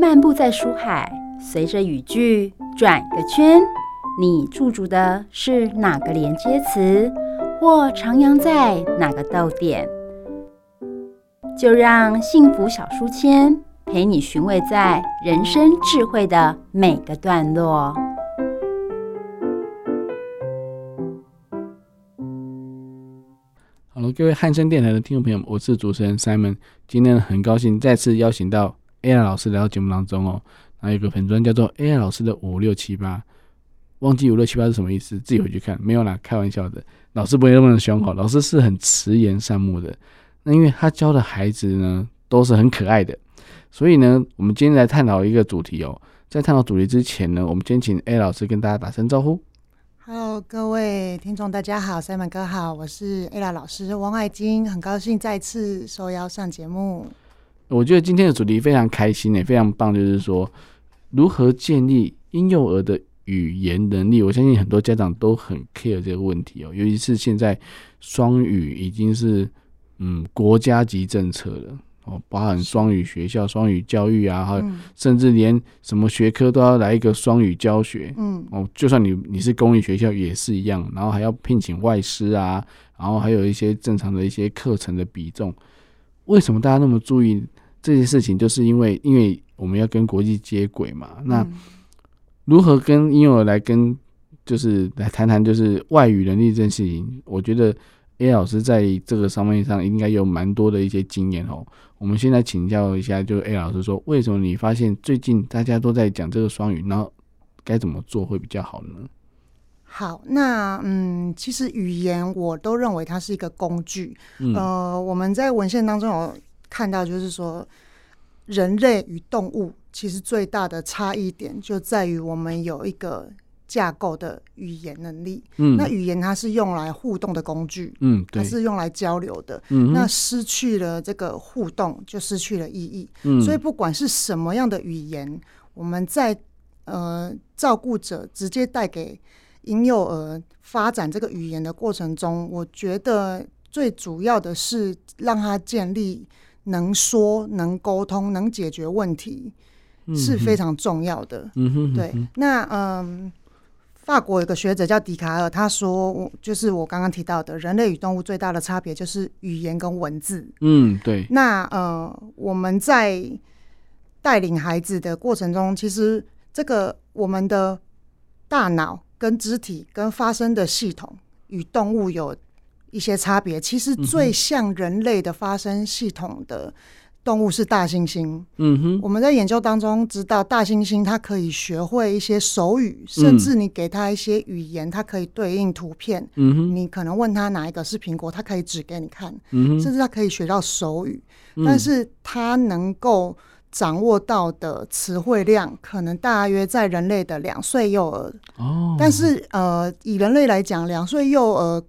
漫步在书海，随着语句转个圈，你驻足的是哪个连接词，或徜徉在哪个逗点？就让幸福小书签陪你寻味在人生智慧的每个段落。好了各位汉声电台的听众朋友，我是主持人 Simon。今天很高兴再次邀请到 AI 老师来到节目当中哦。还有个粉专叫做 AI 老师的五六七八，忘记五六七八是什么意思？自己回去看。没有啦，开玩笑的。老师不会那么凶哈，老师是很慈颜善目的。那因为他教的孩子呢，都是很可爱的，所以呢，我们今天来探讨一个主题哦。在探讨主题之前呢，我们先请 AI 老师跟大家打声招呼。Hello，各位听众，大家好，Simon 哥好，我是 AI 老师汪爱金，很高兴再次受邀上节目。我觉得今天的主题非常开心也非常棒，就是说如何建立婴幼儿的语言能力。我相信很多家长都很 care 这个问题哦，尤其是现在双语已经是。嗯，国家级政策了哦，包含双语学校、双语教育啊，还有甚至连什么学科都要来一个双语教学。嗯，哦，就算你你是公立学校也是一样，然后还要聘请外师啊，然后还有一些正常的一些课程的比重。为什么大家那么注意这件事情？就是因为因为我们要跟国际接轨嘛。那如何跟婴幼儿来跟就是来谈谈就是外语能力这件事情？我觉得。A 老师在这个上面上应该有蛮多的一些经验哦。我们现在请教一下，就 A 老师说，为什么你发现最近大家都在讲这个双语，然后该怎么做会比较好呢？好，那嗯，其实语言我都认为它是一个工具。嗯、呃，我们在文献当中有看到，就是说人类与动物其实最大的差异点就在于我们有一个。架构的语言能力，嗯，那语言它是用来互动的工具，嗯，它是用来交流的，嗯，那失去了这个互动，就失去了意义，嗯，所以不管是什么样的语言，我们在呃照顾者直接带给婴幼儿发展这个语言的过程中，我觉得最主要的是让他建立能说、能沟通、能解决问题，是非常重要的，嗯哼，对，那嗯。法国有个学者叫笛卡尔，他说，就是我刚刚提到的，人类与动物最大的差别就是语言跟文字。嗯，对。那呃，我们在带领孩子的过程中，其实这个我们的大脑跟肢体跟发声的系统与动物有一些差别。其实最像人类的发声系统的。动物是大猩猩。嗯哼，我们在研究当中知道，大猩猩它可以学会一些手语，甚至你给它一些语言，它可以对应图片。嗯哼，你可能问它哪一个是苹果，它可以指给你看。嗯哼，甚至它可以学到手语，但是它能够掌握到的词汇量，可能大约在人类的两岁幼儿。哦，但是呃，以人类来讲，两岁幼儿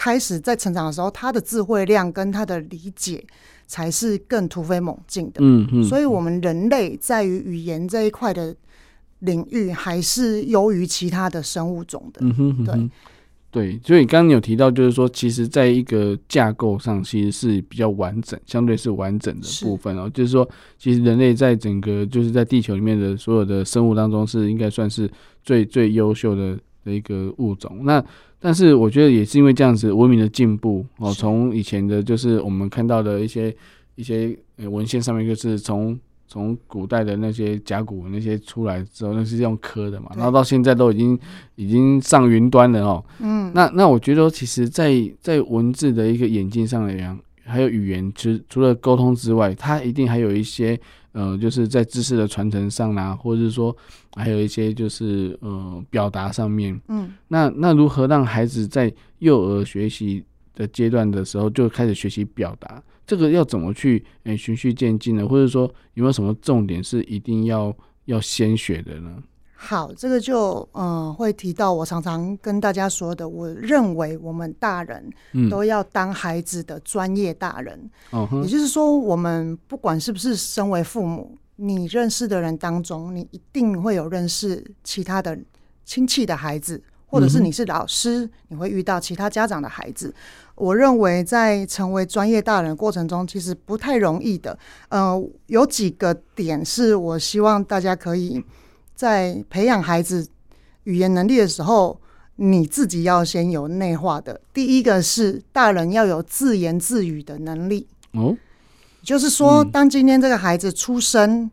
开始在成长的时候，他的智慧量跟他的理解。才是更突飞猛进的。嗯嗯，所以我们人类在于语言这一块的领域，还是优于其他的生物种的。嗯哼，对对，所以刚刚有提到，就是说，其实在一个架构上，其实是比较完整，相对是完整的部分哦。就是说，其实人类在整个就是在地球里面的所有的生物当中，是应该算是最最优秀的的一个物种。那但是我觉得也是因为这样子文明的进步哦，从以前的就是我们看到的一些一些文献上面，就是从从古代的那些甲骨文那些出来之后，那是用刻的嘛，然后到现在都已经已经上云端了哦。嗯，那那我觉得其实在，在在文字的一个演进上来讲，还有语言，其实除了沟通之外，它一定还有一些。呃，就是在知识的传承上啦，或者是说还有一些就是呃表达上面，嗯，那那如何让孩子在幼儿学习的阶段的时候就开始学习表达？这个要怎么去诶循序渐进呢？或者说有没有什么重点是一定要要先学的呢？好，这个就嗯、呃、会提到我常常跟大家说的，我认为我们大人都要当孩子的专业大人。嗯，也就是说，我们不管是不是身为父母，你认识的人当中，你一定会有认识其他的亲戚的孩子，或者是你是老师，你会遇到其他家长的孩子。我认为在成为专业大人的过程中，其实不太容易的。呃，有几个点是我希望大家可以在培养孩子语言能力的时候，你自己要先有内化的。第一个是大人要有自言自语的能力。哦，就是说，当今天这个孩子出生。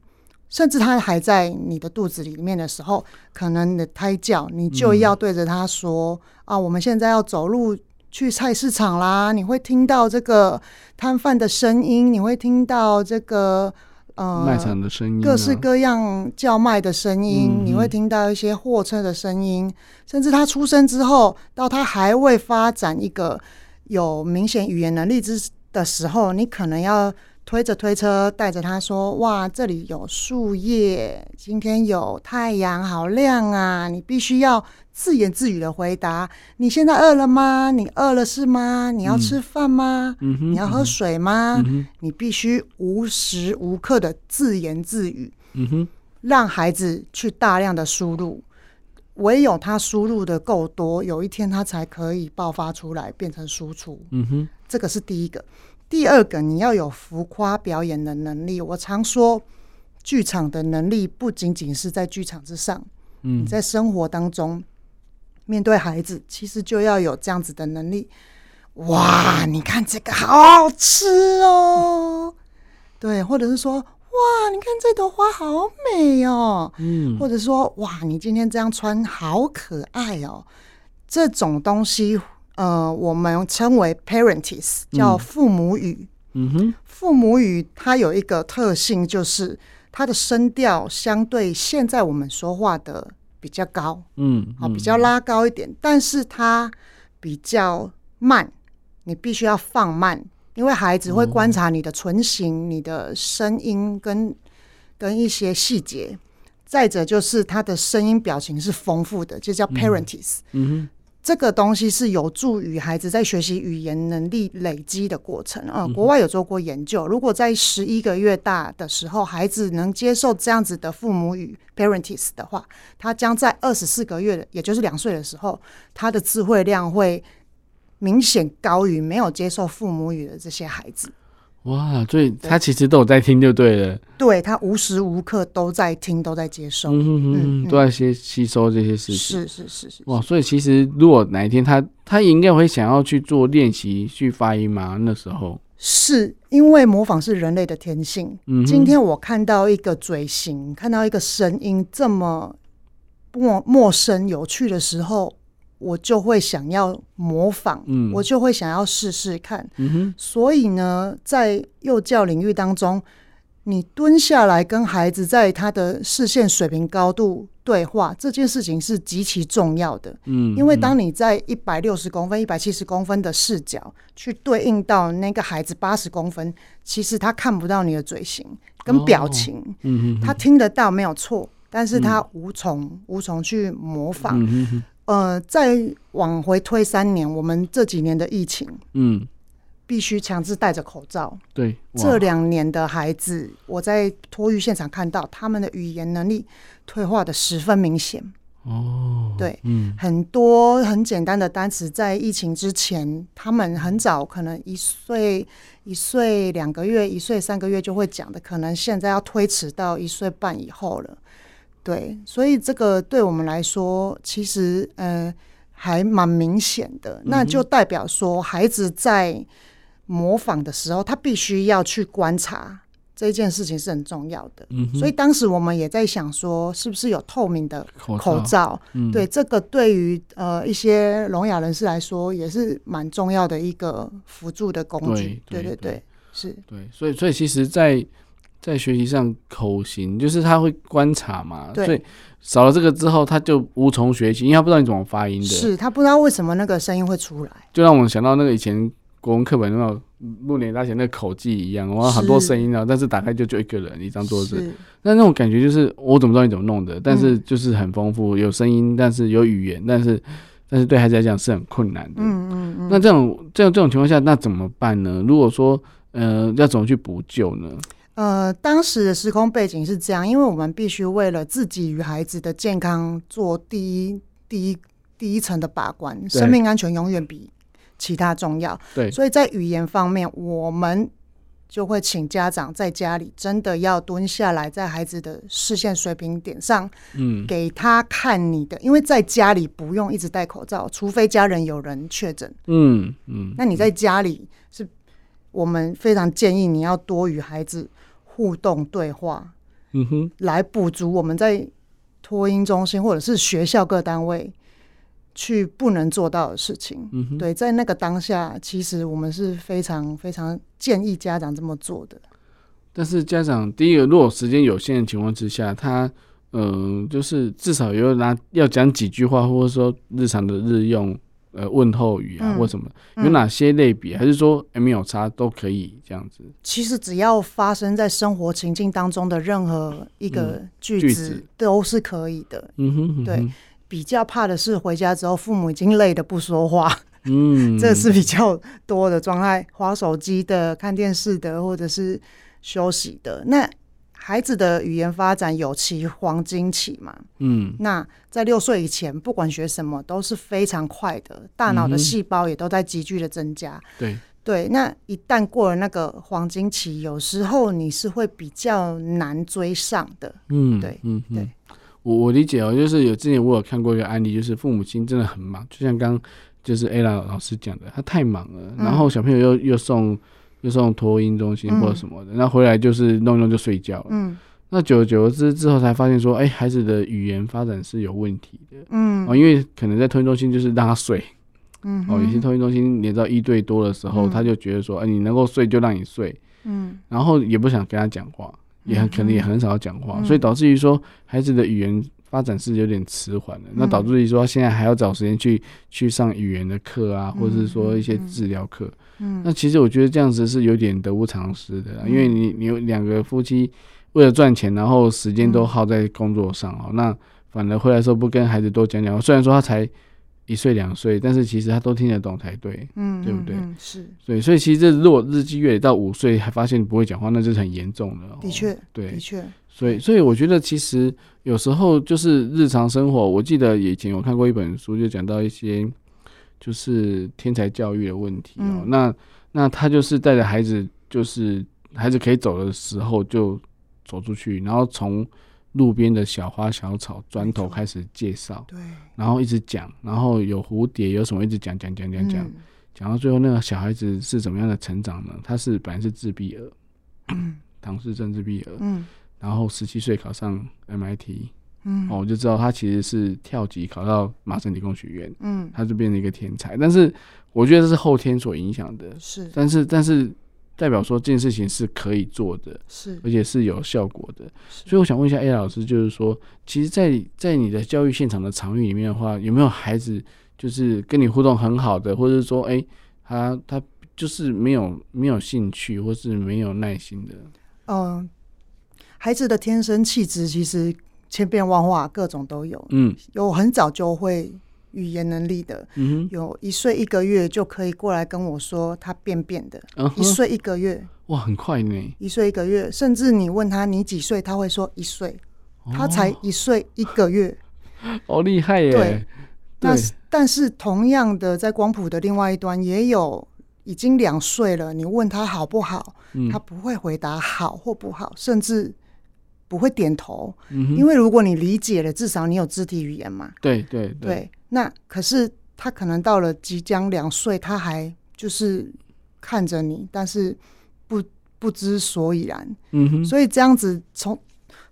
甚至他还在你的肚子里面的时候，可能你的胎教，你就要对着他说：“嗯、啊，我们现在要走路去菜市场啦！”你会听到这个摊贩的声音，你会听到这个呃卖场的声音、啊，各式各样叫卖的声音，嗯、你会听到一些货车的声音。甚至他出生之后，到他还未发展一个有明显语言能力之的时候，你可能要。推着推车，带着他说：“哇，这里有树叶，今天有太阳，好亮啊！”你必须要自言自语的回答：“你现在饿了吗？你饿了是吗？你要吃饭吗？嗯、你要喝水吗？嗯、你必须无时无刻的自言自语，让孩子去大量的输入，唯有他输入的够多，有一天他才可以爆发出来，变成输出。嗯哼，这个是第一个。”第二个，你要有浮夸表演的能力。我常说，剧场的能力不仅仅是在剧场之上，嗯，在生活当中面对孩子，其实就要有这样子的能力。哇，你看这个好好吃哦，对，或者是说，哇，你看这朵花好美哦，嗯，或者说，哇，你今天这样穿好可爱哦，这种东西。呃，我们称为 Parentis，叫父母语。嗯哼，父母语它有一个特性，就是它的声调相对现在我们说话的比较高。嗯，好，比较拉高一点，但是它比较慢，你必须要放慢，因为孩子会观察你的唇形、你的声音跟跟一些细节。再者就是它的声音表情是丰富的，就叫 Parentis。嗯哼。这个东西是有助于孩子在学习语言能力累积的过程啊。国外有做过研究，如果在十一个月大的时候，孩子能接受这样子的父母语 Parentis 的话，他将在二十四个月，也就是两岁的时候，他的智慧量会明显高于没有接受父母语的这些孩子。哇，所以他其实都有在听，就对了。对，他无时无刻都在听，都在接受，嗯都在吸吸收这些事情。是是是是。哇，所以其实如果哪一天他他应该会想要去做练习去发音嘛？那时候是因为模仿是人类的天性。嗯，今天我看到一个嘴型，看到一个声音这么陌陌生有趣的时候。我就会想要模仿，嗯，我就会想要试试看。嗯哼，所以呢，在幼教领域当中，你蹲下来跟孩子在他的视线水平高度对话，这件事情是极其重要的。嗯，因为当你在一百六十公分、一百七十公分的视角去对应到那个孩子八十公分，其实他看不到你的嘴型跟表情。嗯哼，他听得到没有错，但是他无从无从去模仿。呃，再往回推三年，我们这几年的疫情，嗯，必须强制戴着口罩。对，这两年的孩子，我在托育现场看到他们的语言能力退化的十分明显。哦，对，嗯，很多很简单的单词，在疫情之前，他们很早可能一岁、一岁两个月、一岁三个月就会讲的，可能现在要推迟到一岁半以后了。对，所以这个对我们来说，其实呃还蛮明显的。那就代表说，孩子在模仿的时候，他必须要去观察这件事情是很重要的。嗯。所以当时我们也在想说，是不是有透明的口罩？口罩。嗯。对，这个对于呃一些聋哑人士来说，也是蛮重要的一个辅助的工具。对对对，对对对，是。对，所以所以其实，在在学习上，口型就是他会观察嘛，对所以少了这个之后，他就无从学习，因为他不知道你怎么发音的。是他不知道为什么那个声音会出来，就让我们想到那个以前国文课本那种六年大写那个口技一样，哇，很多声音啊，但是打开就就一个人一张桌子，那那种感觉就是我怎么知道你怎么弄的？但是就是很丰富，有声音，但是有语言，但是但是对孩子来讲是很困难的。嗯嗯嗯。那这种这种这种情况下，那怎么办呢？如果说呃要怎么去补救呢？呃，当时的时空背景是这样，因为我们必须为了自己与孩子的健康做第一第一第一层的把关，生命安全永远比其他重要。对，所以在语言方面，我们就会请家长在家里真的要蹲下来，在孩子的视线水平点上，嗯，给他看你的，因为在家里不用一直戴口罩，除非家人有人确诊，嗯嗯，那你在家里是，我们非常建议你要多与孩子互动对话，嗯哼，来补足我们在托婴中心或者是学校各单位。去不能做到的事情，嗯哼，对，在那个当下，其实我们是非常非常建议家长这么做的。但是家长第一个，如果时间有限的情况之下，他嗯、呃，就是至少有拿要讲几句话，或者说日常的日用呃问候语啊，嗯、或什么，有哪些类别，嗯、还是说没有差都可以这样子？其实只要发生在生活情境当中的任何一个句子，嗯、句子都是可以的。嗯哼，嗯哼，对。比较怕的是回家之后，父母已经累得不说话，嗯，这是比较多的状态。划手机的、看电视的，或者是休息的。那孩子的语言发展有其黄金期嘛？嗯，那在六岁以前，不管学什么都是非常快的，大脑的细胞也都在急剧的增加。对、嗯、对，那一旦过了那个黄金期，有时候你是会比较难追上的。嗯，对，嗯对。我我理解哦，就是有之前我有看过一个案例，就是父母亲真的很忙，就像刚就是 Ella 老师讲的，他太忙了，嗯、然后小朋友又又送又送托婴中心或者什么的，那、嗯、回来就是弄一弄就睡觉了。嗯，那久而久之之后才发现说，哎、欸，孩子的语言发展是有问题的。嗯，哦，因为可能在托婴中心就是让他睡。嗯，哦，有些托婴中心连到一对多的时候，嗯、他就觉得说，哎、欸，你能够睡就让你睡。嗯，然后也不想跟他讲话。也很可能也很少讲话，嗯、所以导致于说孩子的语言发展是有点迟缓的。嗯、那导致于说现在还要找时间去去上语言的课啊，嗯、或者是说一些治疗课。嗯，那其实我觉得这样子是有点得不偿失的，嗯、因为你你有两个夫妻为了赚钱，然后时间都耗在工作上哦，嗯、那反而回来时候不跟孩子多讲讲，虽然说他才。一岁两岁，但是其实他都听得懂才对，嗯，对不对？嗯、是，对，所以其实这如果日积月累到五岁还发现不会讲话，那就是很严重的。的确，对，的确。所以，所以我觉得其实有时候就是日常生活，我记得以前我看过一本书，就讲到一些就是天才教育的问题哦。嗯、那那他就是带着孩子，就是孩子可以走的时候就走出去，然后从。路边的小花小草，砖头开始介绍，对，然后一直讲，然后有蝴蝶，有什么一直讲讲讲讲讲，讲、嗯、到最后那个小孩子是怎么样的成长呢？他是本来是自闭儿，嗯、唐氏症自闭儿，嗯，然后十七岁考上 MIT，嗯，哦，我就知道他其实是跳级考到麻省理工学院，嗯，他就变成一个天才，但是我觉得这是后天所影响的，是，但是但是。代表说这件事情是可以做的，是。而且是有效果的，所以我想问一下 A 老师，就是说，其实在，在在你的教育现场的场域里面的话，有没有孩子就是跟你互动很好的，或者是说，哎、欸，他他就是没有没有兴趣，或是没有耐心的？嗯、呃，孩子的天生气质其实千变万化，各种都有，嗯，有很早就会。语言能力的，嗯、有一岁一个月就可以过来跟我说他便便的，嗯、一岁一个月，哇，很快呢！一岁一个月，甚至你问他你几岁，他会说一岁，哦、他才一岁一个月，好厉害耶！对，那对但是同样的，在光谱的另外一端，也有已经两岁了，你问他好不好，嗯、他不会回答好或不好，甚至。不会点头，嗯、因为如果你理解了，至少你有肢体语言嘛。对对对，对。那可是他可能到了即将两岁，他还就是看着你，但是不不知所以然。嗯哼。所以这样子从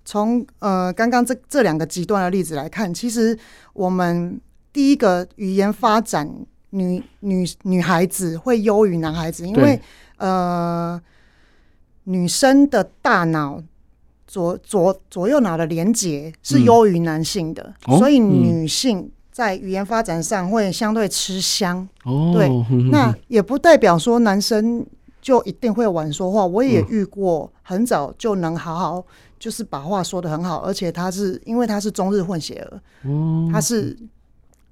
从呃刚刚这这两个极端的例子来看，其实我们第一个语言发展女女女孩子会优于男孩子，因为呃女生的大脑。左左左右脑的连接是优于男性的，嗯、所以女性在语言发展上会相对吃香。哦，对，那也不代表说男生就一定会晚说话。我也遇过很早就能好好就是把话说得很好，而且他是因为他是中日混血儿，哦，他是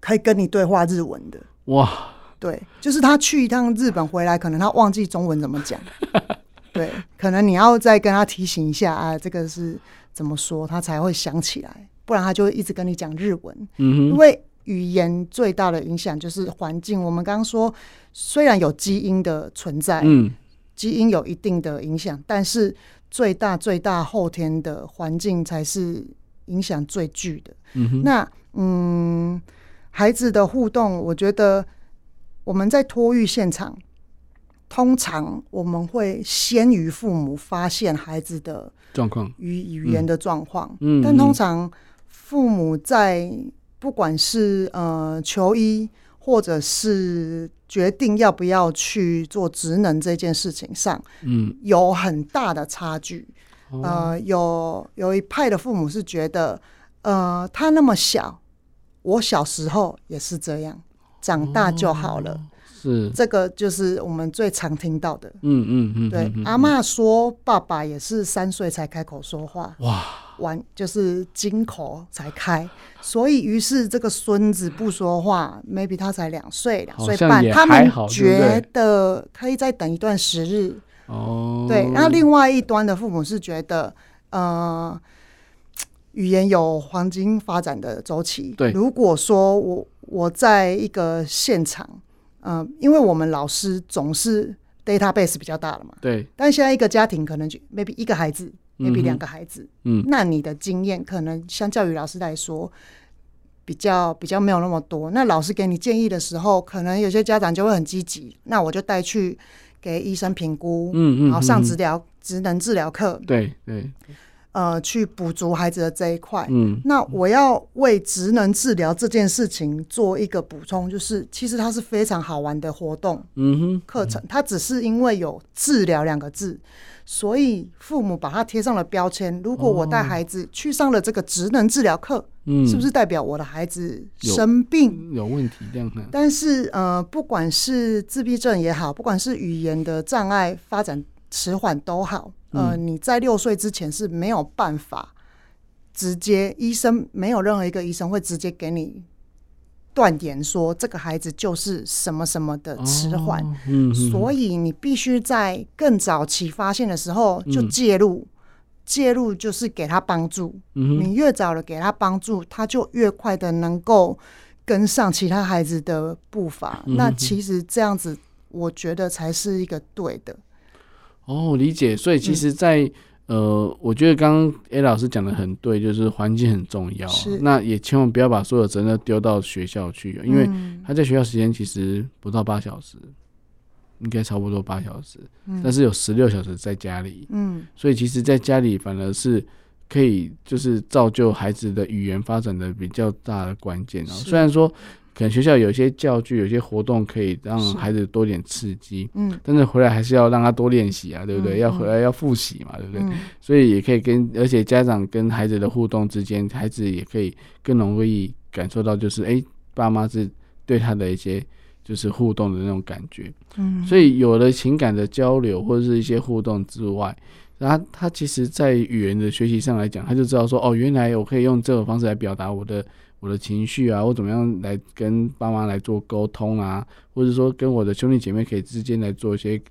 可以跟你对话日文的。哇，对，就是他去一趟日本回来，可能他忘记中文怎么讲。对，可能你要再跟他提醒一下啊，这个是怎么说，他才会想起来，不然他就会一直跟你讲日文。嗯哼，因为语言最大的影响就是环境。我们刚刚说，虽然有基因的存在，嗯，基因有一定的影响，但是最大最大后天的环境才是影响最巨的。嗯哼，那嗯，孩子的互动，我觉得我们在托育现场，通常我们会先于父母发现孩子的状况。与语言的状况，嗯，但通常父母在不管是呃求医，或者是决定要不要去做职能这件事情上，嗯，有很大的差距。呃，有有一派的父母是觉得，呃，他那么小，我小时候也是这样，长大就好了。是这个，就是我们最常听到的。嗯嗯嗯，对，阿妈说，爸爸也是三岁才开口说话。哇，完就是金口才开，所以于是这个孙子不说话，maybe 他才两岁两岁半，他们觉得可以再等一段时日。哦，对，然后另外一端的父母是觉得，呃，语言有黄金发展的周期。对，如果说我我在一个现场。嗯、呃，因为我们老师总是 database 比较大了嘛，对。但现在一个家庭可能就 maybe 一个孩子，maybe 两个孩子，嗯，那你的经验可能相较于老师来说，比较比较没有那么多。那老师给你建议的时候，可能有些家长就会很积极，那我就带去给医生评估，嗯嗯，然后上治疗职能治疗课，对对。呃，去补足孩子的这一块。嗯，那我要为职能治疗这件事情做一个补充，就是其实它是非常好玩的活动。嗯哼，课程它只是因为有“治疗”两个字，所以父母把它贴上了标签。如果我带孩子去上了这个职能治疗课，嗯，是不是代表我的孩子生病有，有问题这样？但是呃，不管是自闭症也好，不管是语言的障碍发展迟缓都好。呃，你在六岁之前是没有办法直接，医生没有任何一个医生会直接给你断言说这个孩子就是什么什么的迟缓，哦嗯、所以你必须在更早期发现的时候就介入，嗯、介入就是给他帮助，嗯、你越早的给他帮助，他就越快的能够跟上其他孩子的步伐。嗯、那其实这样子，我觉得才是一个对的。哦，理解。所以其实在，在、嗯、呃，我觉得刚刚 A 老师讲的很对，就是环境很重要。是。那也千万不要把所有责任丢到学校去，因为他在学校时间其实不到八小时，应该差不多八小时，嗯、但是有十六小时在家里。嗯。所以其实，在家里反而是可以，就是造就孩子的语言发展的比较大的关键。是。虽然说。可能学校有些教具，有些活动可以让孩子多点刺激，嗯，但是回来还是要让他多练习啊，对不对？嗯、要回来要复习嘛，对不对？嗯、所以也可以跟，而且家长跟孩子的互动之间，孩子也可以更容易感受到，就是哎、欸，爸妈是对他的一些就是互动的那种感觉，嗯，所以有了情感的交流或者是一些互动之外，然后他其实在语言的学习上来讲，他就知道说，哦，原来我可以用这种方式来表达我的。我的情绪啊，我怎么样来跟爸妈来做沟通啊，或者说跟我的兄弟姐妹可以之间来做一些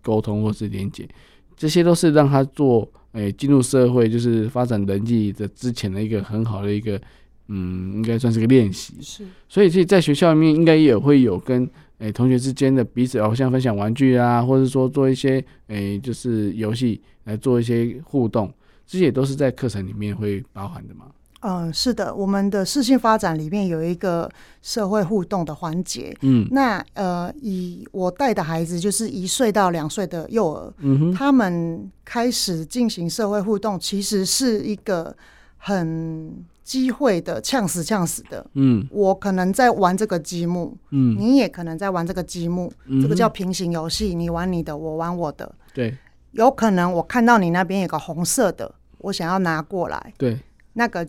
沟通或是连接，这些都是让他做诶进入社会就是发展人际的之前的一个很好的一个嗯，应该算是个练习。是，所以其实在学校里面应该也会有跟诶同学之间的彼此，好像分享玩具啊，或者说做一些诶就是游戏来做一些互动，这些也都是在课程里面会包含的嘛。嗯，是的，我们的视性发展里面有一个社会互动的环节。嗯，那呃，以我带的孩子就是一岁到两岁的幼儿，嗯哼，他们开始进行社会互动，其实是一个很机会的呛死呛死的。嗯，我可能在玩这个积木，嗯，你也可能在玩这个积木，嗯，这个叫平行游戏，你玩你的，我玩我的。对，有可能我看到你那边有个红色的，我想要拿过来。对，那个。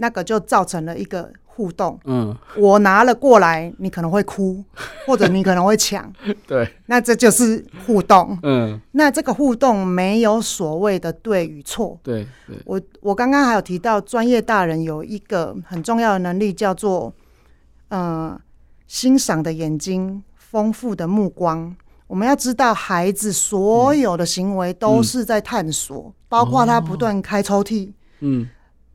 那个就造成了一个互动，嗯，我拿了过来，你可能会哭，或者你可能会抢，对，那这就是互动，嗯，那这个互动没有所谓的对与错，对，对，我我刚刚还有提到，专业大人有一个很重要的能力叫做，呃，欣赏的眼睛，丰富的目光，我们要知道孩子所有的行为都是在探索，嗯，包括他不断开抽屉，嗯。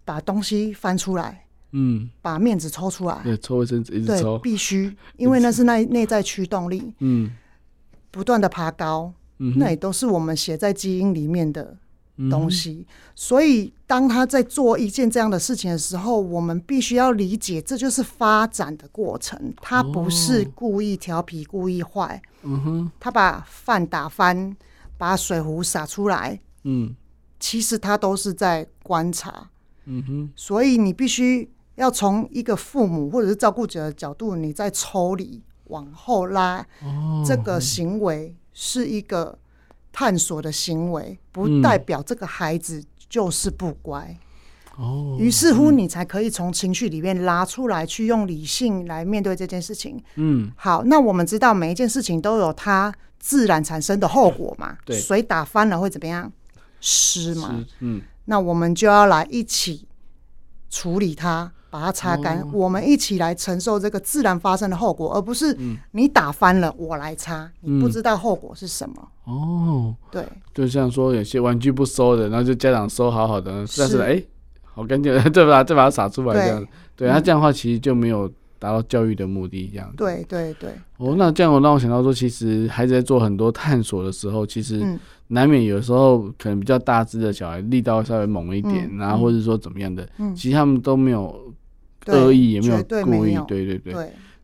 把东西翻出来，嗯，把面子抽出来，对，抽卫生纸一直抽，必须，因为那是内内在驱动力，嗯，不断的爬高，嗯，那也都是我们写在基因里面的东西。嗯、所以，当他在做一件这样的事情的时候，我们必须要理解，这就是发展的过程，他不是故意调皮、故意坏。嗯哼，他把饭打翻，把水壶洒出来，嗯，其实他都是在观察。嗯哼，所以你必须要从一个父母或者是照顾者的角度，你再抽离往后拉。哦，这个行为是一个探索的行为，不代表这个孩子就是不乖。哦，于是乎你才可以从情绪里面拉出来，去用理性来面对这件事情。嗯，好，那我们知道每一件事情都有它自然产生的后果嘛？对，水打翻了会怎么样？湿嘛？嗯。那我们就要来一起处理它，把它擦干。哦、我们一起来承受这个自然发生的后果，而不是你打翻了我来擦，嗯、你不知道后果是什么。哦，对，就像说有些玩具不收的，然后就家长收好好的，但是哎、欸，好干净，对吧？再把它撒出来这样，对，对，他这样的话其实就没有。达到教育的目的，这样对对对。哦，那这样我让我想到说，其实孩子在做很多探索的时候，其实难免有时候可能比较大只的小孩力道稍微猛一点，然后或者说怎么样的，其实他们都没有恶意，也没有故意，对对对。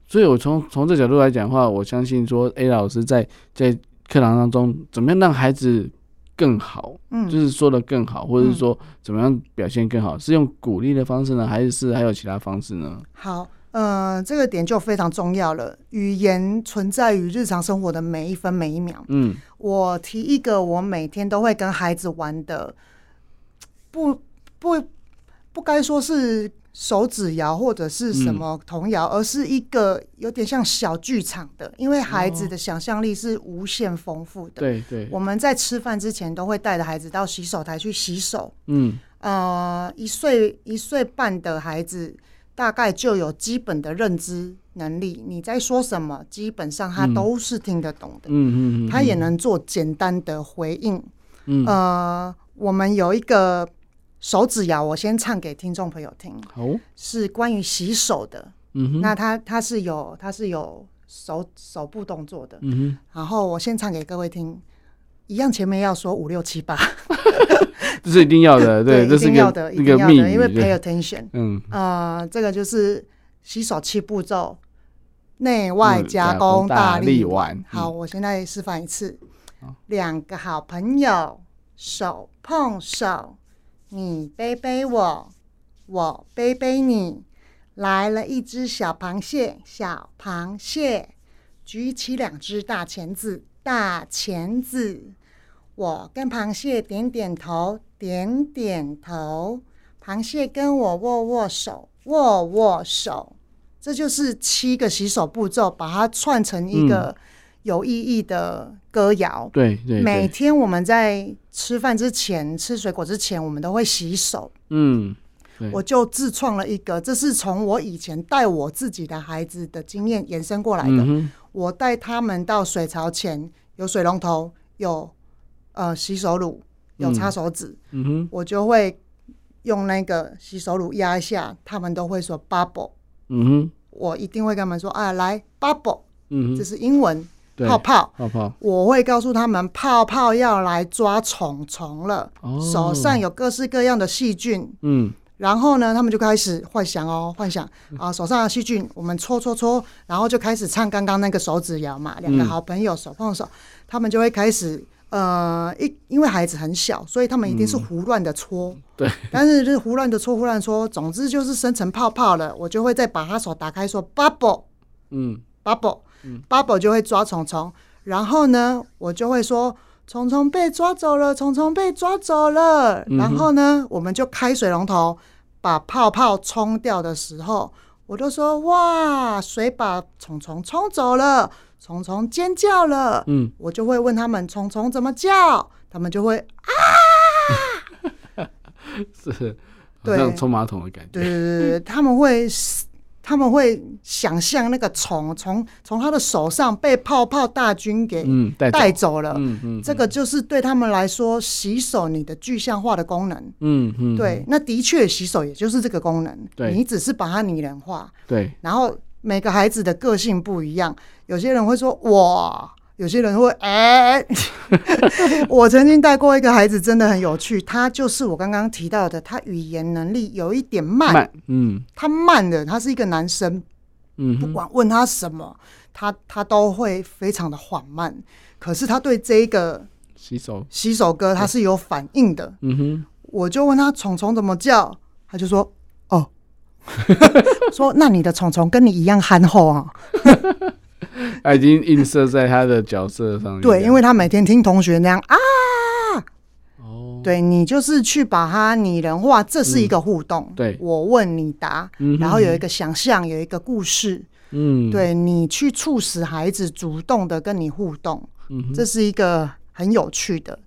所以，我从从这角度来讲的话，我相信说，A 老师在在课堂当中，怎么样让孩子更好，嗯，就是说的更好，或者是说怎么样表现更好，是用鼓励的方式呢，还是是还有其他方式呢？好。呃，这个点就非常重要了。语言存在于日常生活的每一分每一秒。嗯，我提一个我每天都会跟孩子玩的，不不不该说是手指谣或者是什么童谣，嗯、而是一个有点像小剧场的。因为孩子的想象力是无限丰富的。对对，我们在吃饭之前都会带着孩子到洗手台去洗手。嗯，呃，一岁一岁半的孩子。大概就有基本的认知能力，你在说什么，基本上他都是听得懂的。嗯嗯嗯，他也能做简单的回应。嗯，呃，我们有一个手指谣，我先唱给听众朋友听。好，是关于洗手的。嗯哼，那他他是有他是有手手部动作的。嗯哼，然后我先唱给各位听，一样前面要说五六七八。这是一定要的，对，这是一个一个秘密，因为 pay attention。嗯，呃，这个就是洗手七步骤，内外夹弓大力丸。好，我现在示范一次。两个好朋友手碰手，你背背我，我背背你。来了一只小螃蟹，小螃蟹举起两只大钳子，大钳子。我跟螃蟹点点头，点点头。螃蟹跟我握握手，握握手。这就是七个洗手步骤，把它串成一个有意义的歌谣。对对。每天我们在吃饭之前、吃水果之前，我们都会洗手。嗯。我就自创了一个，这是从我以前带我自己的孩子的经验延伸过来的。我带他们到水槽前，有水龙头，有。呃，洗手乳有擦手指，嗯哼，我就会用那个洗手乳压一下，他们都会说 bubble，嗯哼，我一定会跟他们说，啊，来 bubble，嗯哼，这是英文，泡泡，泡泡，我会告诉他们，泡泡要来抓虫虫了，哦，手上有各式各样的细菌，嗯，然后呢，他们就开始幻想哦，幻想啊，手上的细菌，我们搓搓搓，然后就开始唱刚刚那个手指谣嘛，两个好朋友手碰手，他们就会开始。呃，一因为孩子很小，所以他们一定是胡乱的搓。嗯、对。但是就是胡乱的搓，胡乱搓，总之就是生成泡泡了。我就会再把他手打开，说 bubble，嗯，bubble，嗯，bubble 就会抓虫虫。然后呢，我就会说虫虫被抓走了，虫虫被抓走了。然后呢，我们就开水龙头把泡泡冲掉的时候，我就说哇，水把虫虫冲走了。虫虫尖叫了，嗯，我就会问他们虫虫怎么叫，他们就会啊，是，对，像冲马桶的感觉，对对对，他们会他们会想象那个虫从从他的手上被泡泡大军给带走了，嗯嗯，这个就是对他们来说洗手你的具象化的功能，嗯嗯，对，那的确洗手也就是这个功能，对，你只是把它拟人化，对，然后每个孩子的个性不一样，有些人会说哇。有些人会哎，欸、我曾经带过一个孩子，真的很有趣。他就是我刚刚提到的，他语言能力有一点慢，慢嗯，他慢的，他是一个男生，嗯，不管问他什么，他他都会非常的缓慢。可是他对这一个洗手。洗手歌，他是有反应的，嗯哼。我就问他虫虫怎么叫，他就说哦，说那你的虫虫跟你一样憨厚啊。他已经映射在他的角色上面。对，因为他每天听同学那样啊，哦，对你就是去把它拟人化，这是一个互动。嗯、对，我问你答，嗯、然后有一个想象，有一个故事。嗯，对你去促使孩子主动的跟你互动，嗯，这是一个很有趣的。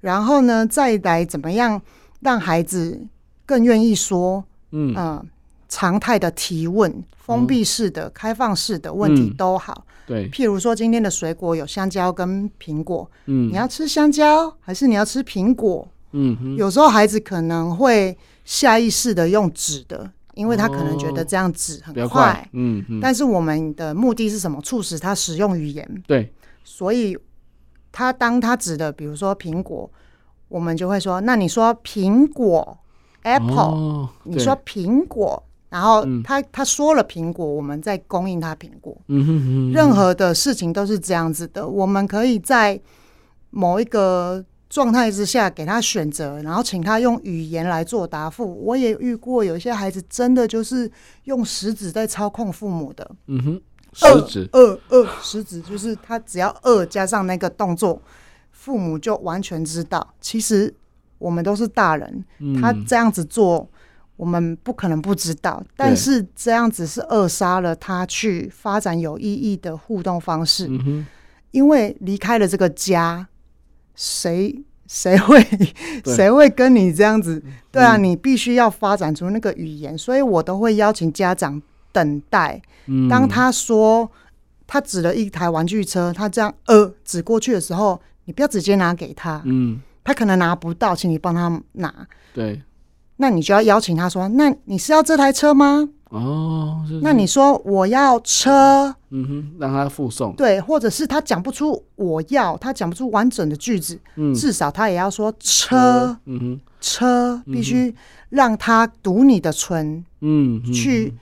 然后呢，再来怎么样让孩子更愿意说？嗯。呃常态的提问，封闭式的、哦、开放式的问题都好。嗯、对，譬如说今天的水果有香蕉跟苹果，嗯，你要吃香蕉还是你要吃苹果？嗯，有时候孩子可能会下意识的用指的，因为他可能觉得这样指很快。快嗯，但是我们的目的是什么？促使他使用语言。对，所以他当他指的，比如说苹果，我们就会说：那你说苹果 （apple），、哦、你说苹果。然后他他说了苹果，我们再供应他苹果。嗯哼哼。任何的事情都是这样子的，我们可以在某一个状态之下给他选择，然后请他用语言来做答复。我也遇过有些孩子真的就是用食指在操控父母的。嗯哼，食指，二二食指就是他只要二加上那个动作，父母就完全知道。其实我们都是大人，他这样子做。我们不可能不知道，但是这样子是扼杀了他去发展有意义的互动方式。嗯、因为离开了这个家，谁谁会谁会跟你这样子？对啊，嗯、你必须要发展出那个语言，所以我都会邀请家长等待。嗯、当他说他指了一台玩具车，他这样呃指过去的时候，你不要直接拿给他。嗯，他可能拿不到，请你帮他拿。对。那你就要邀请他说：“那你是要这台车吗？”哦，是是，那你说我要车，嗯哼，让他附送。对，或者是他讲不出我要，他讲不出完整的句子，嗯，至少他也要说车，嗯哼，车必须让他读你的唇，嗯，去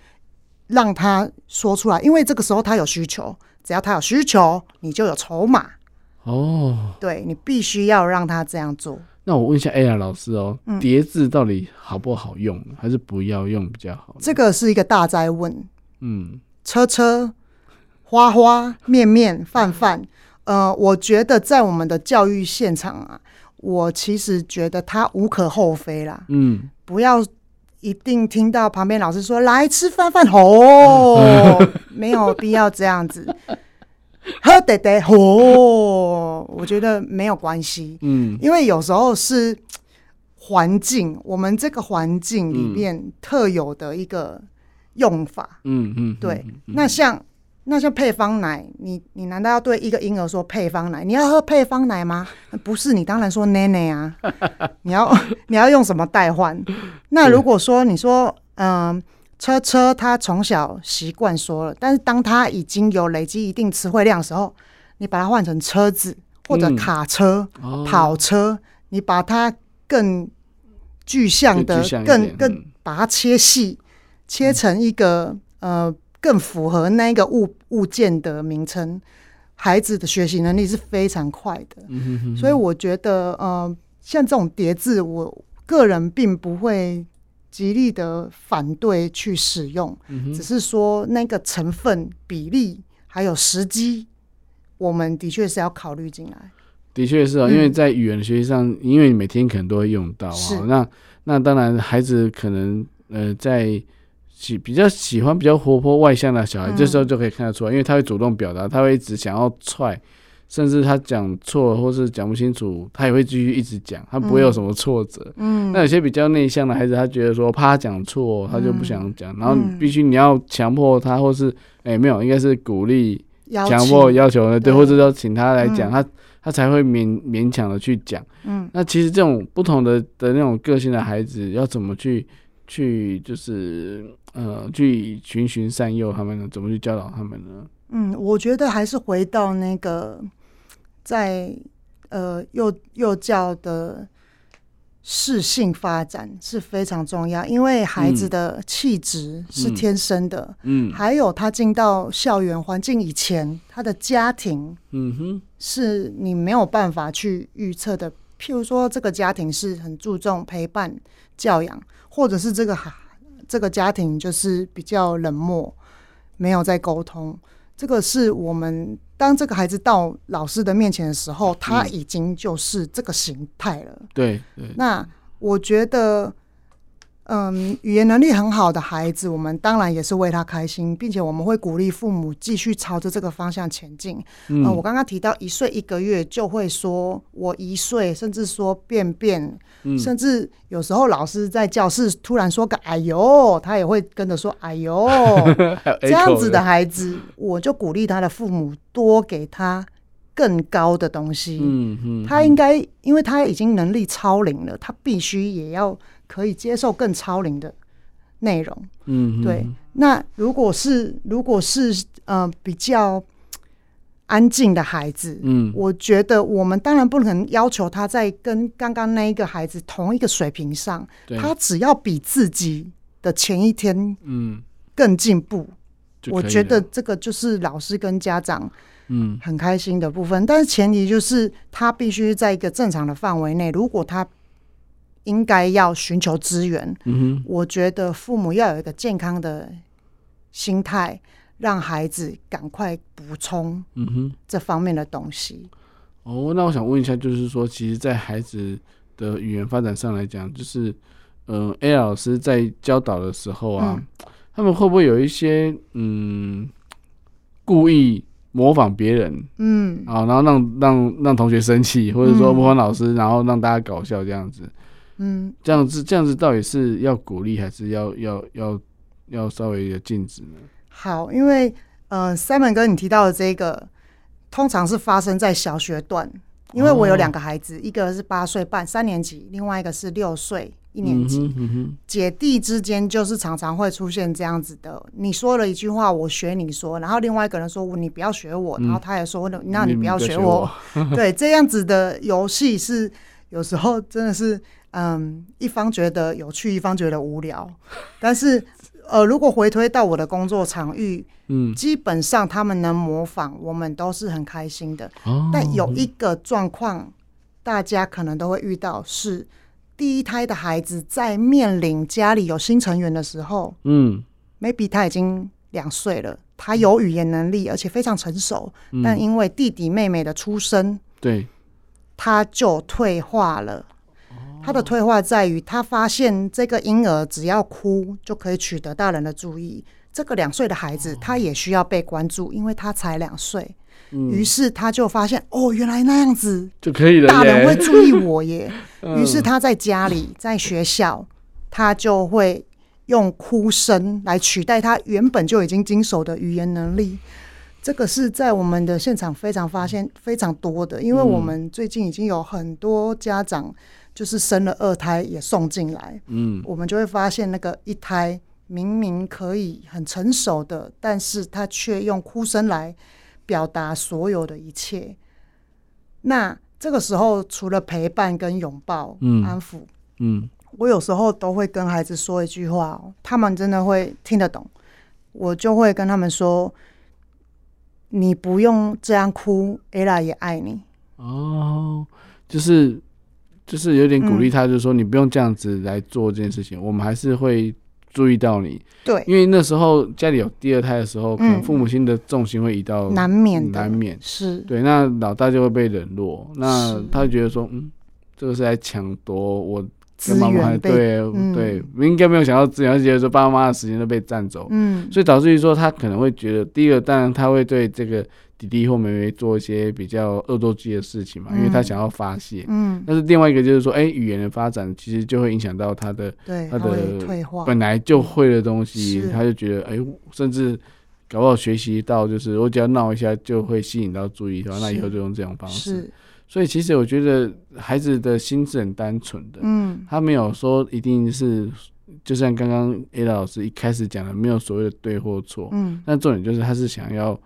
让他说出来，因为这个时候他有需求，只要他有需求，你就有筹码。哦，对，你必须要让他这样做。那我问一下 Ella 老师哦，叠字到底好不好用，嗯、还是不要用比较好？这个是一个大哉问。嗯，车车、花花、面面、饭饭，呃，我觉得在我们的教育现场啊，我其实觉得它无可厚非啦。嗯，不要一定听到旁边老师说来吃饭饭哦，没有必要这样子。喝得得哦，我觉得没有关系，嗯，因为有时候是环境，我们这个环境里面特有的一个用法，嗯嗯，对。那像那像配方奶，你你难道要对一个婴儿说配方奶？你要喝配方奶吗？不是，你当然说奶奶啊，你要你要用什么代换？那如果说你说嗯。车车，他从小习惯说了，但是当他已经有累积一定词汇量的时候，你把它换成车子或者卡车、嗯、跑车，你把它更具象的、更更，更把它切细，切成一个、嗯、呃更符合那个物物件的名称，孩子的学习能力是非常快的。嗯、哼哼，所以我觉得，呃，像这种叠字，我个人并不会。极力的反对去使用，嗯、只是说那个成分比例还有时机，我们的确是要考虑进来。的确是啊、哦，嗯、因为在语言的学习上，因为你每天可能都会用到啊。是那那当然，孩子可能呃在喜比较喜欢比较活泼外向的小孩，嗯、这时候就可以看得出来，因为他会主动表达，他会一直想要踹甚至他讲错或是讲不清楚，他也会继续一直讲，他不会有什么挫折。嗯，那有些比较内向的孩子，他觉得说怕他讲错，他就不想讲，嗯、然后你必须你要强迫他，或是哎、欸、没有，应该是鼓励、强迫、要求的，对，或者说请他来讲，嗯、他他才会勉勉强的去讲。嗯，那其实这种不同的的那种个性的孩子，要怎么去去就是呃去循循善诱他们呢？怎么去教导他们呢？嗯，我觉得还是回到那个。在呃幼幼教的适性发展是非常重要，因为孩子的气质是天生的，嗯，还有他进到校园环境以前，他的家庭，嗯哼，是你没有办法去预测的。譬如说，这个家庭是很注重陪伴教养，或者是这个孩这个家庭就是比较冷漠，没有在沟通。这个是我们当这个孩子到老师的面前的时候，他已经就是这个形态了。对对。那我觉得。嗯，语言能力很好的孩子，我们当然也是为他开心，并且我们会鼓励父母继续朝着这个方向前进。嗯，呃、我刚刚提到一岁一个月就会说“我一岁”，甚至说“便便”，嗯，甚至有时候老师在教室突然说个“哎呦”，他也会跟着说“哎呦”。这样子的孩子，我就鼓励他的父母多给他更高的东西。嗯嗯，他应该，因为他已经能力超龄了，他必须也要。可以接受更超龄的内容，嗯，对。那如果是如果是呃比较安静的孩子，嗯，我觉得我们当然不能要求他在跟刚刚那一个孩子同一个水平上，他只要比自己的前一天，嗯，更进步，我觉得这个就是老师跟家长，嗯，很开心的部分。但是前提就是他必须在一个正常的范围内，如果他。应该要寻求资源。嗯哼，我觉得父母要有一个健康的心态，让孩子赶快补充嗯哼这方面的东西。哦，那我想问一下，就是说，其实，在孩子的语言发展上来讲，就是，嗯、呃，A 老师在教导的时候啊，嗯、他们会不会有一些嗯故意模仿别人？嗯，啊，然后让让让同学生气，或者说模仿老师，嗯、然后让大家搞笑这样子。嗯，这样子，这样子到底是要鼓励还是要要要要稍微的禁止呢？好，因为呃，Simon 哥你提到的这个，通常是发生在小学段，因为我有两个孩子，哦、一个是八岁半三年级，另外一个是六岁一年级，嗯嗯、姐弟之间就是常常会出现这样子的，你说了一句话，我学你说，然后另外一个人说你不要学我，嗯、然后他也说那你不要学我，学我。对，这样子的游戏是有时候真的是。嗯，一方觉得有趣，一方觉得无聊。但是，呃，如果回推到我的工作场域，嗯，基本上他们能模仿，我们都是很开心的。哦，但有一个状况，大家可能都会遇到，是第一胎的孩子在面临家里有新成员的时候，嗯，maybe 他已经两岁了，他有语言能力，而且非常成熟，嗯，但因为弟弟妹妹的出生，对，他就退化了。他的退化在于，他发现这个婴儿只要哭就可以取得大人的注意。这个两岁的孩子，他也需要被关注，因为他才两岁。于是他就发现，哦，原来那样子就可以了，大人会注意我耶。于是他在家里，在学校，他就会用哭声来取代他原本就已经经手的语言能力。这个是在我们的现场非常发现非常多的，因为我们最近已经有很多家长。就是生了二胎也送进来，嗯，我们就会发现那个一胎明明可以很成熟的，但是他却用哭声来表达所有的一切。那这个时候除了陪伴跟拥抱、嗯、安抚，嗯，我有时候都会跟孩子说一句话，他们真的会听得懂。我就会跟他们说：“你不用这样哭，Ella 也爱你。”哦，就是。就是有点鼓励他，就是说你不用这样子来做这件事情，嗯、我们还是会注意到你。对，因为那时候家里有第二胎的时候，可能父母亲的重心会移到难免难免。是。对，那老大就会被冷落，那他就觉得说，嗯，这个是在抢夺我跟妈妈对、嗯、对，应该没有想到资源，就觉得说爸爸妈妈的时间都被占走，嗯，所以导致于说他可能会觉得，第一个当然他会对这个弟弟或妹妹做一些比较恶作剧的事情嘛，嗯、因为他想要发泄。嗯，但是另外一个就是说，哎、欸，语言的发展其实就会影响到他的，对，他的退化，本来就会的东西，嗯、他就觉得，哎、欸，甚至搞不好学习到，就是我只要闹一下就会吸引到注意的话，那以后就用这种方式。所以其实我觉得孩子的心是很单纯的，嗯，他没有说一定是，就像刚刚 Ada 老师一开始讲的，没有所谓的对或错，嗯，但重点就是他是想要。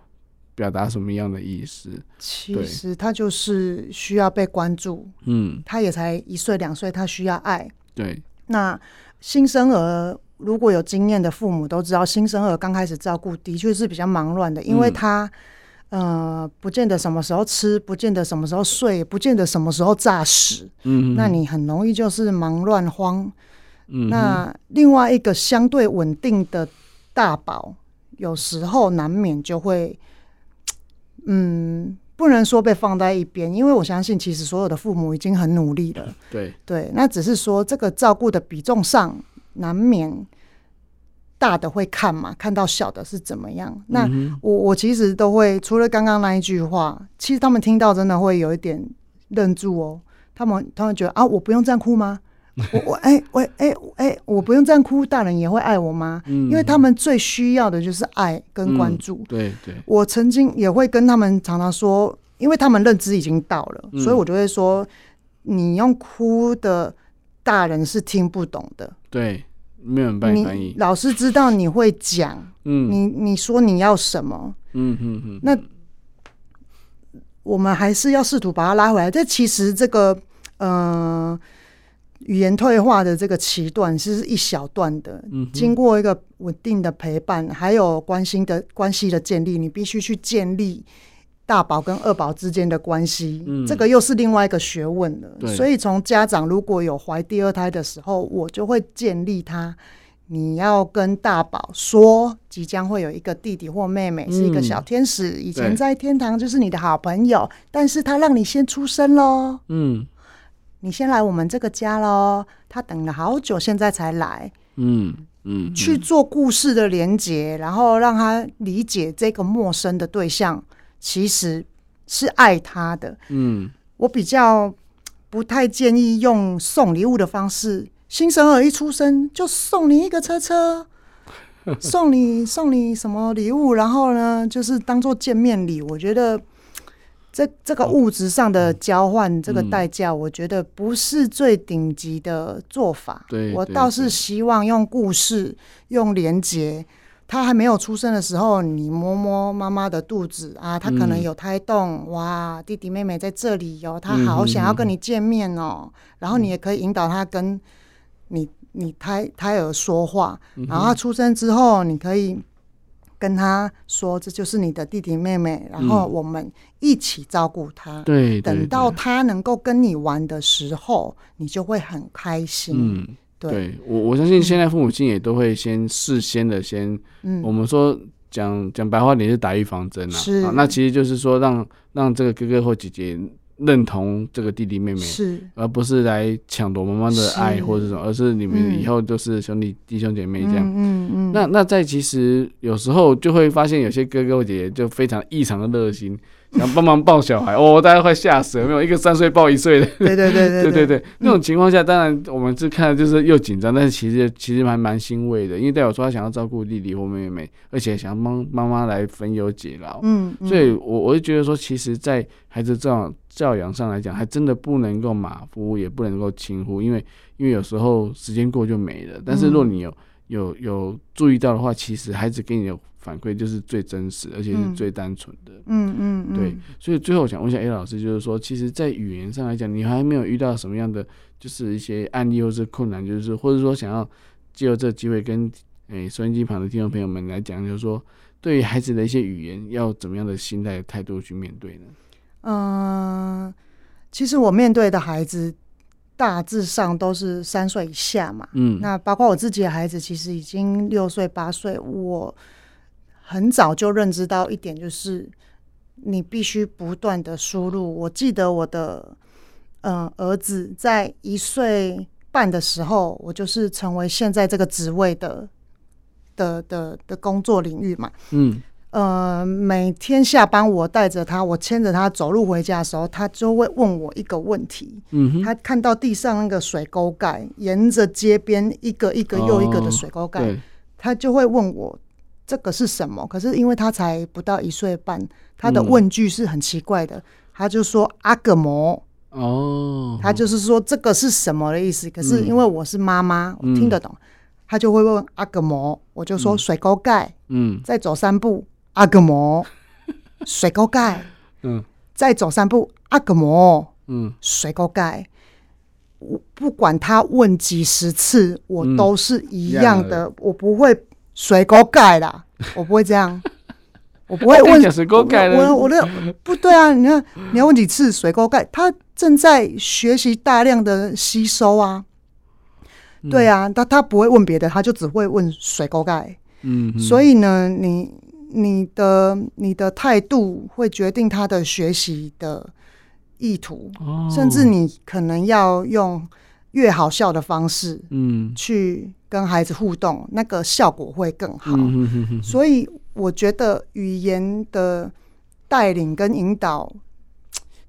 表达什么样的意思？其实他就是需要被关注。嗯，他也才一岁两岁，他需要爱。对。那新生儿如果有经验的父母都知道，新生儿刚开始照顾的确是比较忙乱的，因为他、嗯、呃，不见得什么时候吃，不见得什么时候睡，不见得什么时候诈屎。嗯，那你很容易就是忙乱慌。嗯。那另外一个相对稳定的大宝，有时候难免就会。嗯，不能说被放在一边，因为我相信，其实所有的父母已经很努力了。对对，那只是说这个照顾的比重上，难免大的会看嘛，看到小的是怎么样。那我我其实都会，除了刚刚那一句话，其实他们听到真的会有一点愣住哦。他们他们觉得啊，我不用这样哭吗？我我哎喂哎哎，我不用这样哭，大人也会爱我吗？嗯，因为他们最需要的就是爱跟关注。嗯、对对，我曾经也会跟他们常常说，因为他们认知已经到了，嗯、所以我就会说，你用哭的，大人是听不懂的。对，没有人帮你翻译。老师知道你会讲，嗯，你你说你要什么，嗯嗯嗯，那我们还是要试图把他拉回来。这其实这个，嗯、呃。语言退化的这个期段是一小段的，嗯，经过一个稳定的陪伴，还有关心的关系的建立，你必须去建立大宝跟二宝之间的关系，嗯，这个又是另外一个学问了。所以从家长如果有怀第二胎的时候，我就会建立他，你要跟大宝说，即将会有一个弟弟或妹妹，是一个小天使，嗯，以前在天堂就是你的好朋友，但是他让你先出生喽，嗯。你先来我们这个家喽，他等了好久，现在才来。嗯嗯，去做故事的连结，然后让他理解这个陌生的对象其实是爱他的。嗯，我比较不太建议用送礼物的方式，新生儿一出生就送你一个车车，送你送你什么礼物，然后呢，就是当做见面礼。我觉得。这这个物质上的交换，这个代价，我觉得不是最顶级的做法。对，我倒是希望用故事，用连结。他还没有出生的时候，你摸摸妈妈的肚子啊，他可能有胎动，哇，弟弟妹妹在这里哟，他好想要跟你见面哦。然后你也可以引导他跟你你胎胎儿说话，然后他出生之后，你可以。跟他说，这就是你的弟弟妹妹，然后我们一起照顾他。对，等到他能够跟你玩的时候，你就会很开心。嗯，对，我我相信现在父母亲也都会先事先的先，嗯，我们说讲讲白话你是打预防针啊。是啊，那其实就是说让让这个哥哥或姐姐。认同这个弟弟妹妹，是而不是来抢夺妈妈的爱或者什么，而是你们以后就是兄弟、嗯、弟兄姐妹这样。嗯嗯，嗯。那那在其实有时候就会发现有些哥哥姐姐就非常异常的热心。想帮忙抱小孩哦，大家快吓死了！没有一个三岁抱一岁的，对对对对对对对，那种情况下，当然我们是看的就是又紧张，但是其实其实还蛮欣慰的，因为代表说他想要照顾弟弟或妹妹，而且想要帮妈妈来分忧解劳。嗯，所以我我就觉得说，其实，在孩子这样教养上来讲，还真的不能够马虎，也不能够轻忽，因为因为有时候时间过就没了。但是如果你有有有注意到的话，其实孩子给你的。反馈就是最真实，而且是最单纯的。嗯嗯，嗯，对。所以最后我想问一下 A 老师，就是说，其实，在语言上来讲，你还没有遇到什么样的，就是一些案例或是困难，就是或者说想要借由这机会跟诶收音机旁的听众朋友们来讲，就是说，对于孩子的一些语言，要怎么样的心态态度去面对呢？嗯、呃，其实我面对的孩子大致上都是三岁以下嘛。嗯，那包括我自己的孩子，其实已经六岁八岁，我。很早就认知到一点，就是你必须不断的输入。我记得我的嗯、呃、儿子在一岁半的时候，我就是成为现在这个职位的的的的工作领域嘛。嗯，呃，每天下班我带着他，我牵着他走路回家的时候，他就会问我一个问题。嗯哼，他看到地上那个水沟盖，沿着街边一个一个又一个的水沟盖，哦、他就会问我这个是什么？可是因为他才不到一岁半，他的问句是很奇怪的，嗯、他就说阿个魔哦，他就是说这个是什么的意思？可是因为我是妈妈，嗯、我听得懂，他就会问阿格摩，我就说水沟盖，嗯，再走三步。阿个魔，水沟盖，嗯，再走三步，阿个魔，嗯，水沟盖。我不管他问几十次，我都是一样的，嗯、我不会水沟盖啦，我不会这样，我不会问水沟盖我我，我的不对啊！你看，你要问几次水沟盖？他正在学习大量的吸收啊，嗯、对啊，他他不会问别的，他就只会问水沟盖。嗯，所以呢，你。你的你的态度会决定他的学习的意图，哦、甚至你可能要用越好笑的方式，嗯，去跟孩子互动，嗯、那个效果会更好。嗯、哼哼哼，所以我觉得语言的带领跟引导，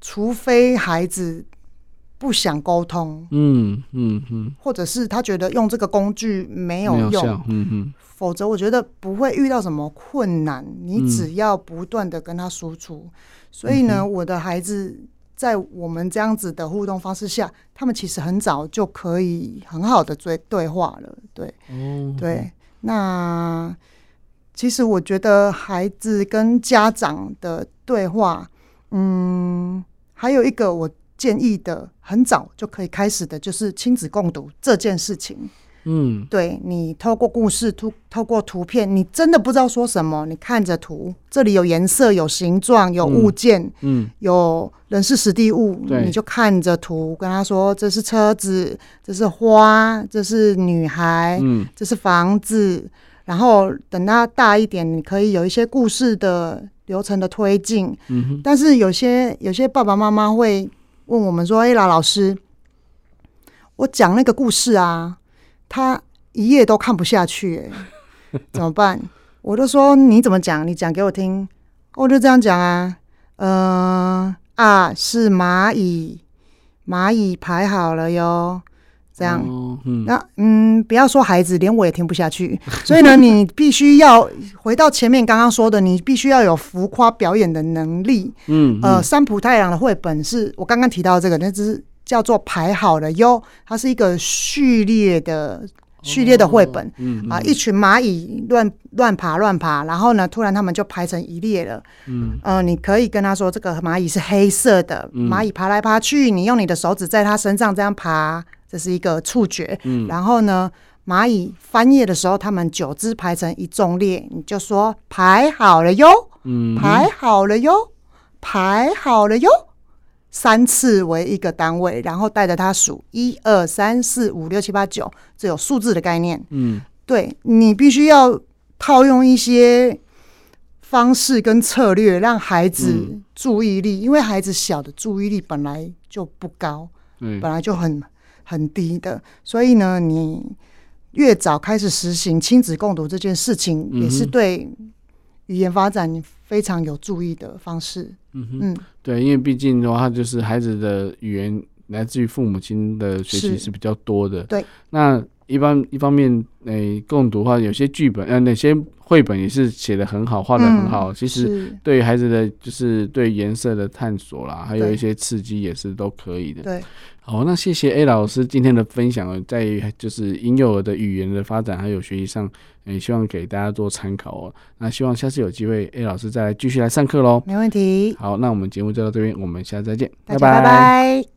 除非孩子不想沟通，嗯嗯嗯，或者是他觉得用这个工具没有用，有嗯哼。否则，我觉得不会遇到什么困难。你只要不断的跟他输出，嗯、所以呢，嗯、我的孩子在我们这样子的互动方式下，他们其实很早就可以很好的对对话了。对，哦、对。那其实我觉得孩子跟家长的对话，嗯，还有一个我建议的很早就可以开始的，就是亲子共读这件事情。嗯，对，你透过故事，透透过图片，你真的不知道说什么。你看着图，这里有颜色，有形状，有物件，嗯，嗯有人事实地物，你就看着图，跟他说：“这是车子，这是花，这是女孩，嗯，这是房子。”然后等他大一点，你可以有一些故事的流程的推进。嗯哼，但是有些有些爸爸妈妈会问我们说：“哎，老老师，我讲那个故事啊。”他一页都看不下去，哎，怎么办？我就说你怎么讲？你讲给我听。我就这样讲啊，嗯、呃、啊，是蚂蚁，蚂蚁排好了哟。这样，哦、嗯那嗯，不要说孩子，连我也听不下去。所以呢，你必须要回到前面刚刚说的，你必须要有浮夸表演的能力。嗯，嗯呃，三浦太郎的绘本是我刚刚提到的这个，那只是。叫做排好了哟，它是一个序列的序列的绘本，哦嗯嗯、啊，一群蚂蚁乱乱爬乱爬，然后呢，突然他们就排成一列了。嗯，呃，你可以跟他说，这个蚂蚁是黑色的，嗯、蚂蚁爬来爬去，你用你的手指在它身上这样爬，这是一个触觉。嗯，然后呢，蚂蚁翻页的时候，他们九只排成一纵列，你就说排好了哟，嗯，排好了哟，排好了哟。三次为一个单位，然后带着他数一二三四五六七八九，这有数字的概念。嗯，对，你必须要套用一些方式跟策略，让孩子注意力，嗯、因为孩子小的注意力本来就不高，嗯，本来就很很低的，所以呢，你越早开始实行亲子共读这件事情，也是对语言发展非常有注意的方式。嗯哼，嗯。对，因为毕竟的话，就是孩子的语言来自于父母亲的学习是比较多的。对，那一般一方面，诶、欸，共读的话，有些剧本，呃，哪些绘本也是写的很好，画的很好。嗯、其实对于孩子的就是对颜色的探索啦，还有一些刺激也是都可以的。对。好，那谢谢 A 老师今天的分享，在于就是婴幼儿的语言的发展还有学习上，也希望给大家做参考哦。那希望下次有机会，A 老师再来继续来上课喽。没问题。好，那我们节目就到这边，我们下次再见，拜拜。拜拜。